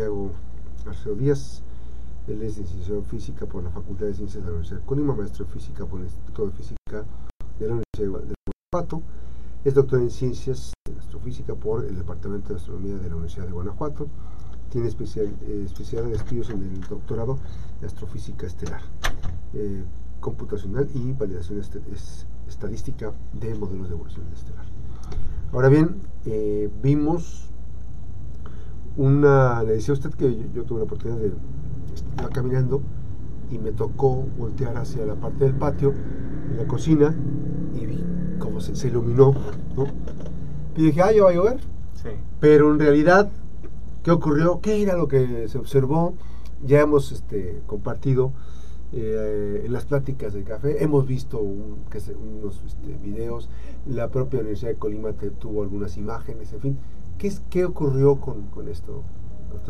Santiago Arceo Díaz. Él es licenciado en física por la Facultad de Ciencias de la Universidad de Colima, maestro en física por el Instituto de Física de la Universidad de Guanajuato. Es doctor en ciencias de astrofísica por el Departamento de Astronomía de la Universidad de Guanajuato. Tiene especial, eh, especialidad de estudios en el doctorado de astrofísica estelar, eh, computacional y validación est es, estadística de modelos de evolución estelar. Ahora bien, eh, vimos una, le decía a usted que yo, yo tuve la oportunidad de estar caminando y me tocó voltear hacia la parte del patio, en la cocina, y vi cómo se, se iluminó, ¿no? Y dije, ah, ya va a llover. Sí. Pero en realidad, ¿qué ocurrió? ¿Qué era lo que se observó? Ya hemos este, compartido eh, en las pláticas del café, hemos visto un, que se, unos este, videos, la propia Universidad de Colima te, tuvo algunas imágenes, en fin. ¿Qué, qué ocurrió con, con esto?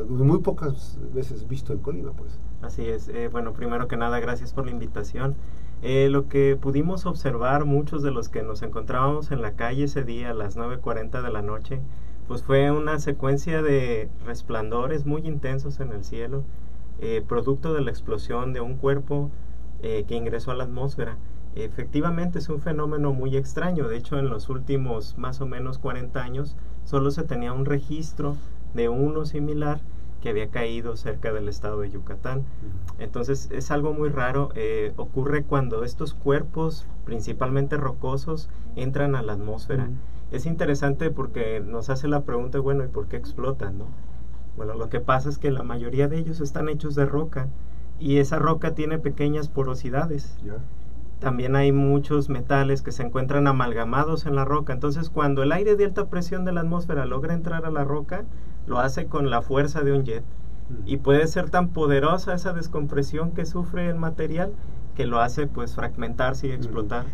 Muy pocas veces visto en Colima, pues. Así es. Eh, bueno, primero que nada, gracias por la invitación. Eh, lo que pudimos observar muchos de los que nos encontrábamos en la calle ese día a las 9.40 de la noche, pues fue una secuencia de resplandores muy intensos en el cielo, eh, producto de la explosión de un cuerpo eh, que ingresó a la atmósfera. Efectivamente es un fenómeno muy extraño, de hecho en los últimos más o menos 40 años solo se tenía un registro de uno similar que había caído cerca del estado de Yucatán. Entonces es algo muy raro, eh, ocurre cuando estos cuerpos, principalmente rocosos, entran a la atmósfera. Es interesante porque nos hace la pregunta, bueno, ¿y por qué explotan? No? Bueno, lo que pasa es que la mayoría de ellos están hechos de roca y esa roca tiene pequeñas porosidades. También hay muchos metales que se encuentran amalgamados en la roca. Entonces, cuando el aire de alta presión de la atmósfera logra entrar a la roca, lo hace con la fuerza de un jet. Y puede ser tan poderosa esa descompresión que sufre el material que lo hace pues fragmentarse y explotar.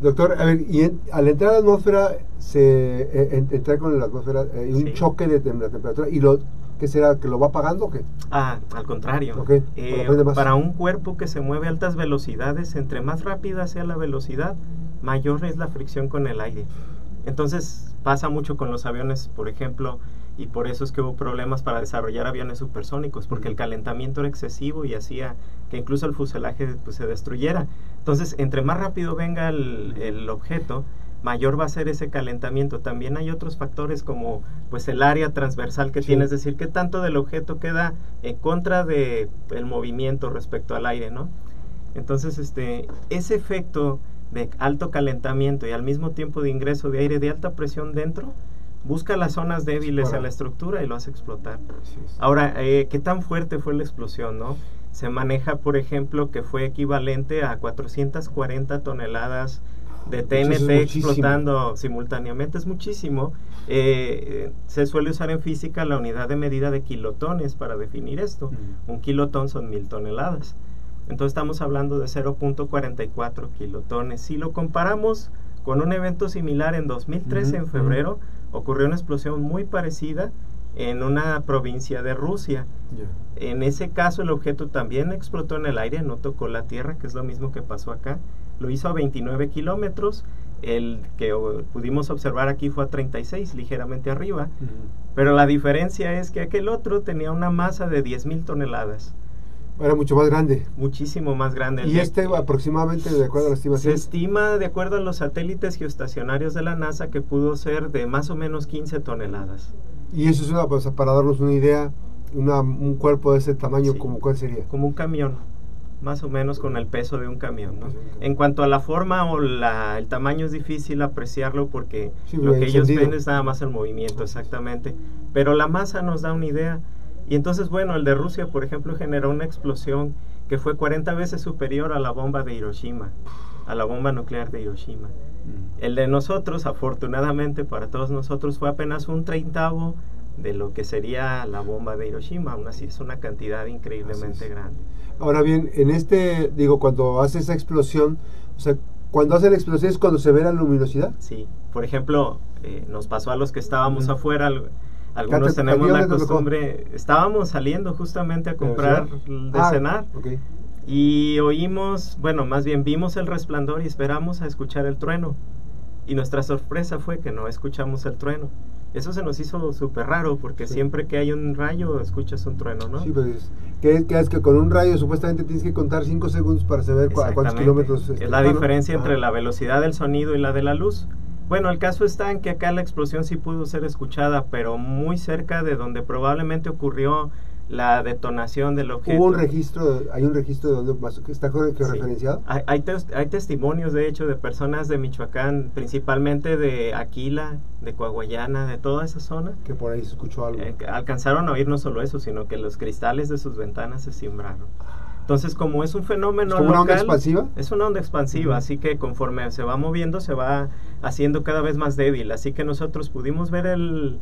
Doctor, a ver, y en- al entrar a la atmósfera, se eh, en- entrar con la atmósfera, eh, hay un Sí. choque de, la temperatura, y lo, ¿qué será? ¿Que lo va apagando o qué? Ah, al contrario. Ok, Eh, para un cuerpo que se mueve a altas velocidades, entre más rápida sea la velocidad, mayor es la fricción con el aire. Entonces pasa mucho con los aviones, por ejemplo, y por eso es que hubo problemas para desarrollar aviones supersónicos, porque el calentamiento era excesivo y hacía que incluso el fuselaje pues, se destruyera. Entonces, entre más rápido venga el, el objeto, mayor va a ser ese calentamiento. También hay otros factores como pues el área transversal que Sí. tiene, es decir, qué tanto del objeto queda en contra de el movimiento respecto al aire, ¿no? Entonces, este, ese efecto de alto calentamiento y al mismo tiempo de ingreso de aire de alta presión dentro, busca las zonas débiles en la estructura y lo hace explotar. Ahora, eh, ¿qué tan fuerte fue la explosión, no? Se maneja, por ejemplo, que fue equivalente a 440 toneladas de TNT explotando simultáneamente. Es muchísimo. Eh, se suele usar en física la unidad de medida de kilotones para definir esto. Un kilotón son mil toneladas. Entonces estamos hablando de 0.44 kilotones. Si lo comparamos con un evento similar en 2013, Ujú, en ujú. febrero, ocurrió una explosión muy parecida en una provincia de Rusia. En ese caso el objeto también explotó en el aire, no tocó la tierra, que es lo mismo que pasó acá. Lo hizo a 29 kilómetros. El que pudimos observar aquí fue a 36, ligeramente arriba. Pero la diferencia es que aquel otro tenía una masa de 10.000 toneladas, Era mucho más grande. muchísimo más grande. Y este aproximadamente, de acuerdo a la se estimación, estima, de acuerdo a los satélites geoestacionarios de la NASA, que pudo ser de más o menos 15 toneladas. y eso es una, pues, para darnos una idea, una, un cuerpo de ese tamaño, Sí. como cuál sería? como un camión, más o menos con el peso de un camión. ¿no? Camión. En cuanto a la forma o la, el tamaño es difícil apreciarlo porque Sí, lo que ellos ven es nada más el movimiento, exactamente. Pero la masa nos da una idea. Y entonces, bueno, el de Rusia, por ejemplo, generó una explosión que fue 40 veces superior a la bomba de Hiroshima, a la bomba nuclear de Hiroshima. El de nosotros, afortunadamente para todos nosotros, fue apenas un treintavo de lo que sería la bomba de Hiroshima. Aún así es una cantidad increíblemente grande. Ahora bien, en este, digo, cuando hace esa explosión, o sea, cuando hace la explosión es cuando se ve la luminosidad. Sí, por ejemplo, eh, nos pasó a los que estábamos afuera, al- algunos te- tenemos ¿a la costumbre, estábamos saliendo justamente a ¿De la comprar de Ah, cenar y oímos, bueno, más bien vimos el resplandor y esperamos a escuchar el trueno. Y nuestra sorpresa fue que no escuchamos el trueno. Eso se nos hizo súper raro porque siempre que hay un rayo escuchas un trueno, ¿no? Sí, pues que, es que con un rayo supuestamente tienes que contar 5 segundos para saber a cuántos kilómetros. Es la diferencia entre la velocidad del sonido y la de la luz. Bueno, el caso está en que acá la explosión sí pudo ser escuchada, pero muy cerca de donde probablemente ocurrió la detonación del objeto. ¿Hubo un registro, hay un registro de dónde pasó, está referenciado? Hay, hay, testimonios, de hecho, de personas de Michoacán, principalmente de Aquila, de Coahuayana, de toda esa zona. Que por ahí se escuchó algo. Eh, alcanzaron a oír no solo eso, sino que los cristales de sus ventanas se simbraron. Entonces, como es un fenómeno ¿Es una onda expansiva? Es una onda expansiva, así que conforme se va moviendo, se va haciendo cada vez más débil. Así que nosotros pudimos ver el,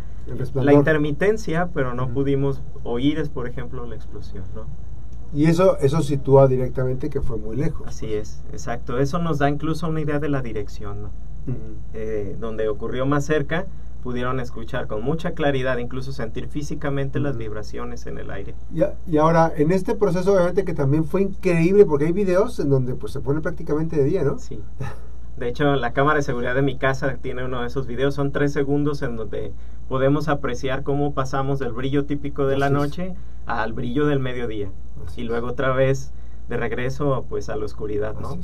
la intermitencia, pero no pudimos oír, por ejemplo, la explosión, ¿no? Y eso, eso sitúa directamente que fue muy lejos. Así es, exacto. Eso nos da incluso una idea de la dirección, ¿no? Eh, donde ocurrió más cerca, pudieron escuchar con mucha claridad, incluso sentir físicamente las vibraciones en el aire. Y, y, ahora, en este proceso obviamente que también fue increíble, porque hay videos en donde pues se pone prácticamente de día, ¿no? Sí. De hecho, la cámara de seguridad de mi casa tiene uno de esos videos, son tres segundos en donde podemos apreciar cómo pasamos del brillo típico de la noche al brillo del mediodía. y luego otra vez de regreso pues a la oscuridad, ¿no?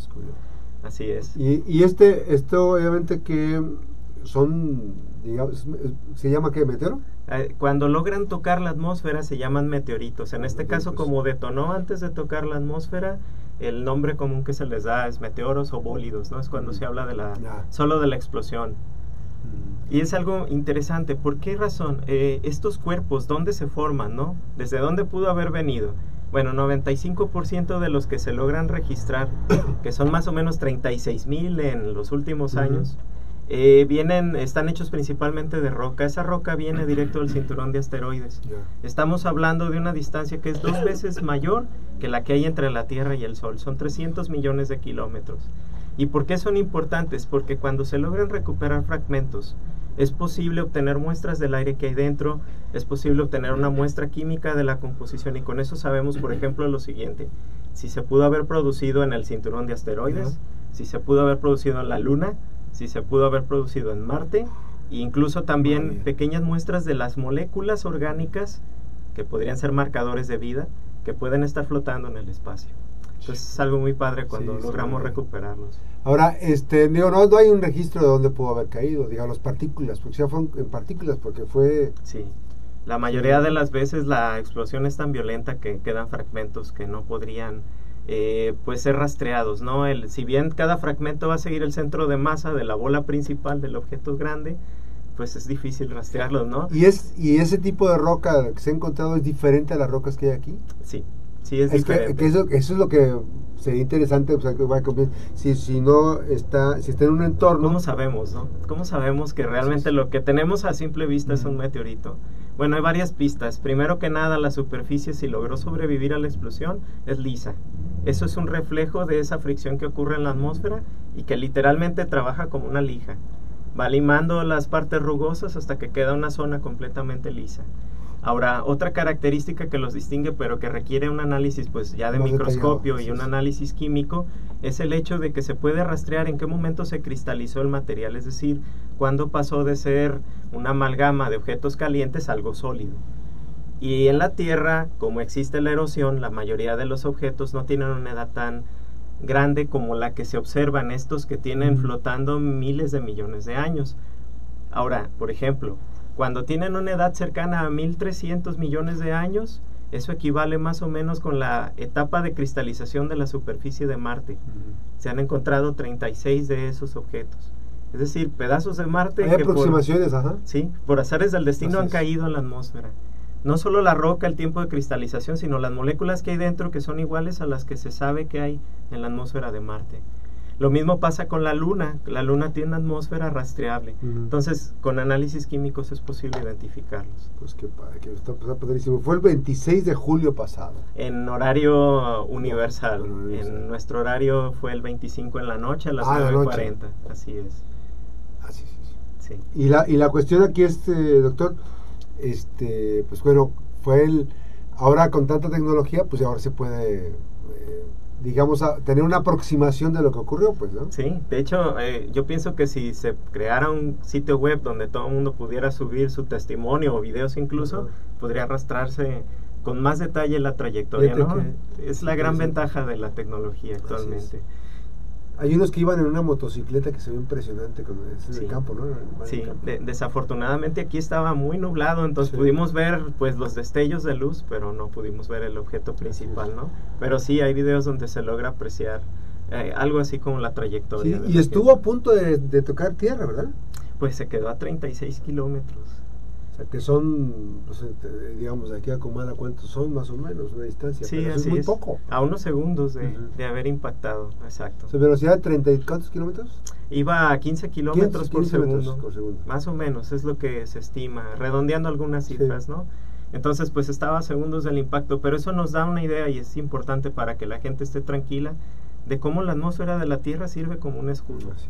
Así es. Y, y este, esto obviamente que son, digamos, ¿se llama qué? ¿Meteoro? Eh, cuando logran tocar la atmósfera se llaman meteoritos. En este caso, como detonó antes de tocar la atmósfera, el nombre común que se les da es meteoros o bólidos, ¿no? Es cuando se habla de la, solo de la explosión. Y es algo interesante. ¿Por qué razón? Eh, estos cuerpos, ¿dónde se forman, no? ¿Desde dónde pudo haber venido? Bueno, 95% de los que se logran registrar, que son más o menos 36 mil en los últimos años, eh, vienen, están hechos principalmente de roca. Esa roca viene directo del cinturón de asteroides. Estamos hablando de una distancia que es dos veces mayor que la que hay entre la Tierra y el Sol. Son 300 millones de kilómetros. ¿Y por qué son importantes? Porque cuando se logran recuperar fragmentos, es posible obtener muestras del aire que hay dentro, es posible obtener una muestra química de la composición y con eso sabemos, por ejemplo, lo siguiente. Si se pudo haber producido en el cinturón de asteroides, si se pudo haber producido en la Luna, si se pudo haber producido en Marte, e incluso también pequeñas muestras de las moléculas orgánicas que podrían ser marcadores de vida que pueden estar flotando en el espacio. Entonces es algo muy padre cuando logramos recuperarlos. Ahora, este, digo, no, hay un registro de dónde pudo haber caído, digamos, partículas, porque ya fueron en partículas, porque fue... Sí, la mayoría de las veces la explosión es tan violenta que quedan fragmentos que no podrían eh, pues ser rastreados, ¿no? El, si bien cada fragmento va a seguir el centro de masa de la bola principal del objeto grande, pues es difícil rastrearlos, ¿no? ¿Y, es, ¿Y ese tipo de roca que se ha encontrado es diferente a las rocas que hay aquí? Sí, sí es, diferente. eso, eso, es lo que sería interesante, o sea, que va a si, si no está, si está en un entorno... ¿Cómo sabemos, no? ¿Cómo sabemos que realmente lo que tenemos a simple vista es un meteorito? Bueno, hay varias pistas. Primero que nada, la superficie, si logró sobrevivir a la explosión, es lisa. Eso es un reflejo de esa fricción que ocurre en la atmósfera y que literalmente trabaja como una lija. Va limando las partes rugosas hasta que queda una zona completamente lisa. Ahora, otra característica que los distingue, pero que requiere un análisis pues ya de microscopio y un análisis químico, es el hecho de que se puede rastrear en qué momento se cristalizó el material, es decir, cuándo pasó de ser una amalgama de objetos calientes a algo sólido. Y en la Tierra, como existe la erosión, la mayoría de los objetos no tienen una edad tan grande como la que se observa en estos que tienen flotando miles de millones de años. Ahora, por ejemplo, cuando tienen una edad cercana a 1300 millones de años, eso equivale más o menos con la etapa de cristalización de la superficie de Marte. Se han encontrado 36 de esos objetos. Es decir, pedazos de Marte. Hay aproximaciones, ajá. Sí, por azares del destino han caído en la atmósfera no solo la roca, el tiempo de cristalización, sino las moléculas que hay dentro que son iguales a las que se sabe que hay en la atmósfera de Marte. Lo mismo pasa con la Luna. La Luna tiene una atmósfera rastreable. Entonces, con análisis químicos es posible identificarlos. Pues qué padre, que está, padrísimo. Fue el 26 de julio pasado. En horario universal. En nuestro horario fue el 25 en la noche a las ah, 9.40. Así es. Así ah, sí, sí. Y, la, y la cuestión aquí, este, doctor, este, pues bueno, fue el, ahora con tanta tecnología, pues ahora se puede eh, digamos, a tener una aproximación de lo que ocurrió, pues, ¿no? Sí, de hecho, eh, yo pienso que si se creara un sitio web donde todo el mundo pudiera subir su testimonio o videos incluso, podría arrastrarse con más detalle la trayectoria, ¿no? Es la gran ventaja de la tecnología actualmente. Hay unos que iban en una motocicleta que se ve impresionante cuando es en el campo, ¿no? sí, desafortunadamente aquí estaba muy nublado, entonces pudimos ver pues los destellos de luz, pero no pudimos ver el objeto principal, ¿no? Pero sí hay videos donde se logra apreciar eh, algo así como la trayectoria. Sí, y estuvo a punto de, de tocar tierra, ¿verdad? Pues se quedó a 36 kilómetros sea, que son, digamos, de aquí a Comala, ¿cuántos son más o menos una distancia? Sí, así es muy poco. A unos segundos de, de haber impactado, exacto. ¿Su velocidad de 30 y cuántos kilómetros? Iba a 15 kilómetros por, segundo, Más o menos, es lo que se estima, redondeando algunas cifras, ¿no? Entonces, pues estaba a segundos del impacto, pero eso nos da una idea y es importante para que la gente esté tranquila de cómo la atmósfera de la Tierra sirve como un escudo. Así,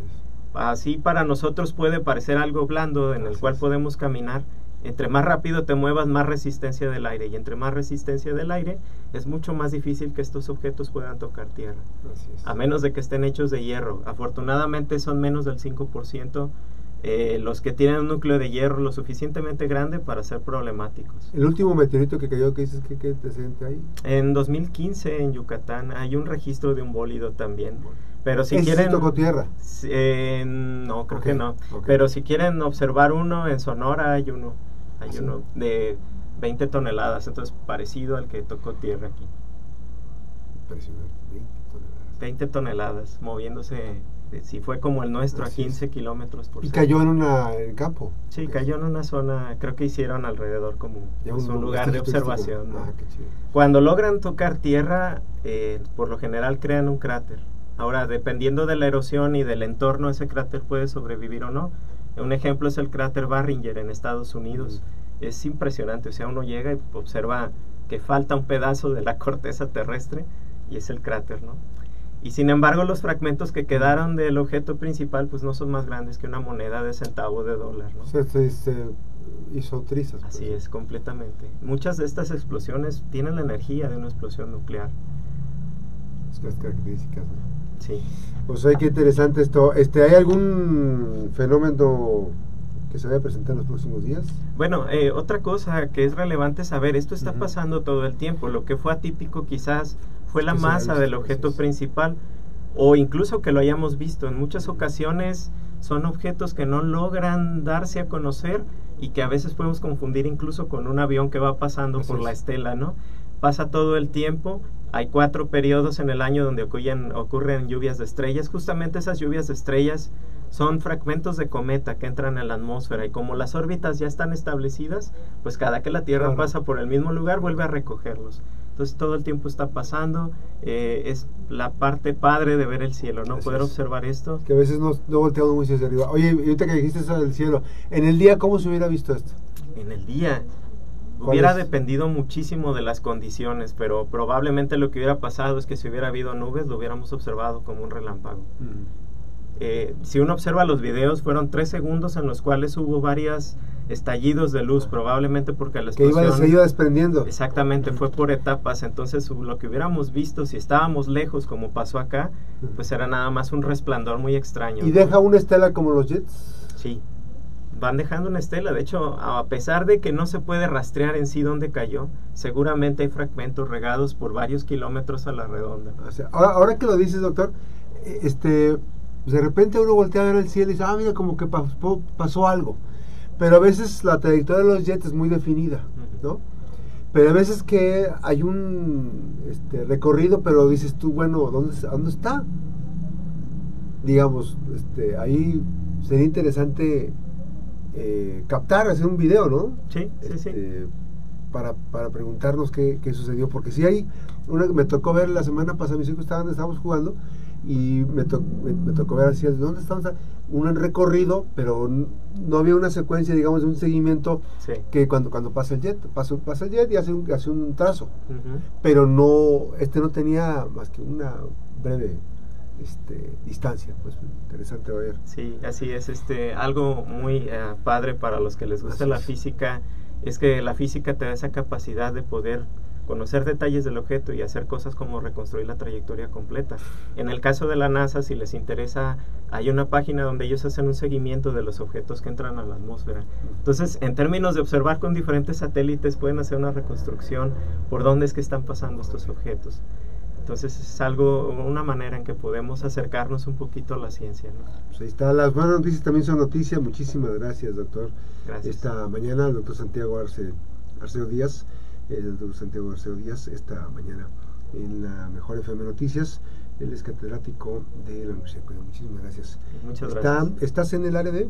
Así para nosotros puede parecer algo blando en el cual podemos caminar, entre más rápido te muevas, más resistencia del aire. Y entre más resistencia del aire, es mucho más difícil que estos objetos puedan tocar tierra. A menos de que estén hechos de hierro. Afortunadamente son menos del 5% eh, los que tienen un núcleo de hierro lo suficientemente grande para ser problemáticos. ¿El último meteorito que cayó, que dices que, que te siente ahí? En 2015 en Yucatán hay un registro de un bólido también. Pero si quieren... tocó tierra? Eh, no, creo que no. Pero si quieren observar uno, en Sonora hay uno. Hay ¿Ah, uno de 20 toneladas, entonces parecido al que tocó tierra aquí. Impresionante, 20 toneladas. 20 toneladas, moviéndose si fue como el nuestro a 15 kilómetros por ¿Y cayó en, una, campo? Sí, cayó en una zona, creo que hicieron alrededor como un, lugar de observación. Ah, Cuando logran tocar tierra, eh, por lo general crean un cráter. Ahora, dependiendo de la erosión y del entorno, ese cráter puede sobrevivir o no. Un ejemplo es el cráter Barringer en Estados Unidos. Es impresionante, o sea, uno llega y observa que falta un pedazo de la corteza terrestre y es el cráter, ¿no? Y sin embargo, los fragmentos que quedaron del objeto principal, pues no son más grandes que una moneda de centavo de dólar, ¿no? Se, hizo trizas. Pues. Así es, completamente. Muchas de estas explosiones tienen la energía de una explosión nuclear. Las características, ¿no? Sí. Pues hay que interesante esto. Este, ¿Hay algún fenómeno que se vaya a presentar en los próximos días? Bueno, eh, otra cosa que es relevante saber, esto está pasando todo el tiempo. Lo que fue atípico quizás fue la masa del objeto principal o incluso que lo hayamos visto. En muchas ocasiones son objetos que no logran darse a conocer y que a veces podemos confundir incluso con un avión que va pasando por la estela, ¿no? Pasa todo el tiempo hay cuatro periodos en el año donde ocurren, ocurren lluvias de estrellas. Justamente esas lluvias de estrellas son fragmentos de cometa que entran en la atmósfera y como las órbitas ya están establecidas, pues cada que la Tierra pasa por el mismo lugar vuelve a recogerlos. Entonces todo el tiempo está pasando, eh, es la parte padre de ver el cielo, ¿no? Poder observar esto. Que a veces no, no volteamos muy hacia arriba. Oye, ahorita que dijiste eso del cielo, en el día, ¿cómo se hubiera visto esto? En el día, Hubiera dependido muchísimo de las condiciones, pero probablemente lo que hubiera pasado es que si hubiera habido nubes lo hubiéramos observado como un relámpago. Eh, si uno observa los videos, fueron tres segundos en los cuales hubo varios estallidos de luz, probablemente porque la explosión... Que iba, se iba desprendiendo. Exactamente, fue por etapas, entonces lo que hubiéramos visto, si estábamos lejos como pasó acá, pues era nada más un resplandor muy extraño. ¿Y deja una estela como los jets? Sí, van dejando una estela. De hecho, a pesar de que no se puede rastrear en sí dónde cayó, seguramente hay fragmentos regados por varios kilómetros a la redonda. ahora, que lo dices, doctor, este, de repente uno voltea a ver el cielo y dice, ah, mira, como que pasó, pasó algo. Pero a veces la trayectoria de los jets es muy definida, ¿no? Pero a veces que hay un este, recorrido, pero dices tú, bueno, ¿dónde, ¿dónde está? Digamos, este, ahí sería interesante eh, captar, hacer un video, ¿no? Sí, sí, sí. Este, para, para preguntarnos qué, qué, sucedió, porque si hay, una, me tocó ver la semana pasada, mis hijos estaban, estábamos jugando, y me, me, tocó ver así, ¿dónde estamos? Un recorrido, pero no había una secuencia, digamos, de un seguimiento que cuando, cuando pasa el jet, pasa, pasa el jet y hace un, hace un trazo, pero no, este no tenía más que una breve este, distancia. Pues interesante ver. Sí, así es. Este, algo muy eh, padre para los que les gusta la física es que la física te da esa capacidad de poder conocer detalles del objeto y hacer cosas como reconstruir la trayectoria completa. En el caso de la NASA, si les interesa, hay una página donde ellos hacen un seguimiento de los objetos que entran a la atmósfera. Entonces, en términos de observar con diferentes satélites, pueden hacer una reconstrucción por dónde es que están pasando estos objetos. Entonces es algo, una manera en que podemos acercarnos un poquito a la ciencia. Pues ahí está, las buenas noticias también son noticias. Muchísimas gracias, doctor. Gracias. Esta mañana el doctor Santiago Arce, Arceo Díaz el doctor Santiago García Díaz esta mañana en la Mejor FM Noticias. Él es catedrático de la Universidad de Muchísimas gracias. Muchas gracias. ¿Estás en el área de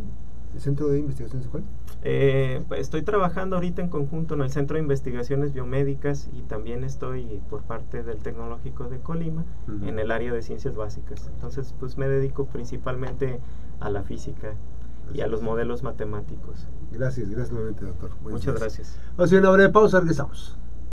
el Centro de Investigaciones cuál? Eh, estoy trabajando ahorita en conjunto en el Centro de Investigaciones Biomédicas y también estoy por parte del Tecnológico de Colima en el área de ciencias básicas. Entonces, pues me dedico principalmente a la física y a los modelos matemáticos. Gracias, gracias nuevamente, doctor. Muchas gracias. Vamos a hacer una breve pausa, regresamos.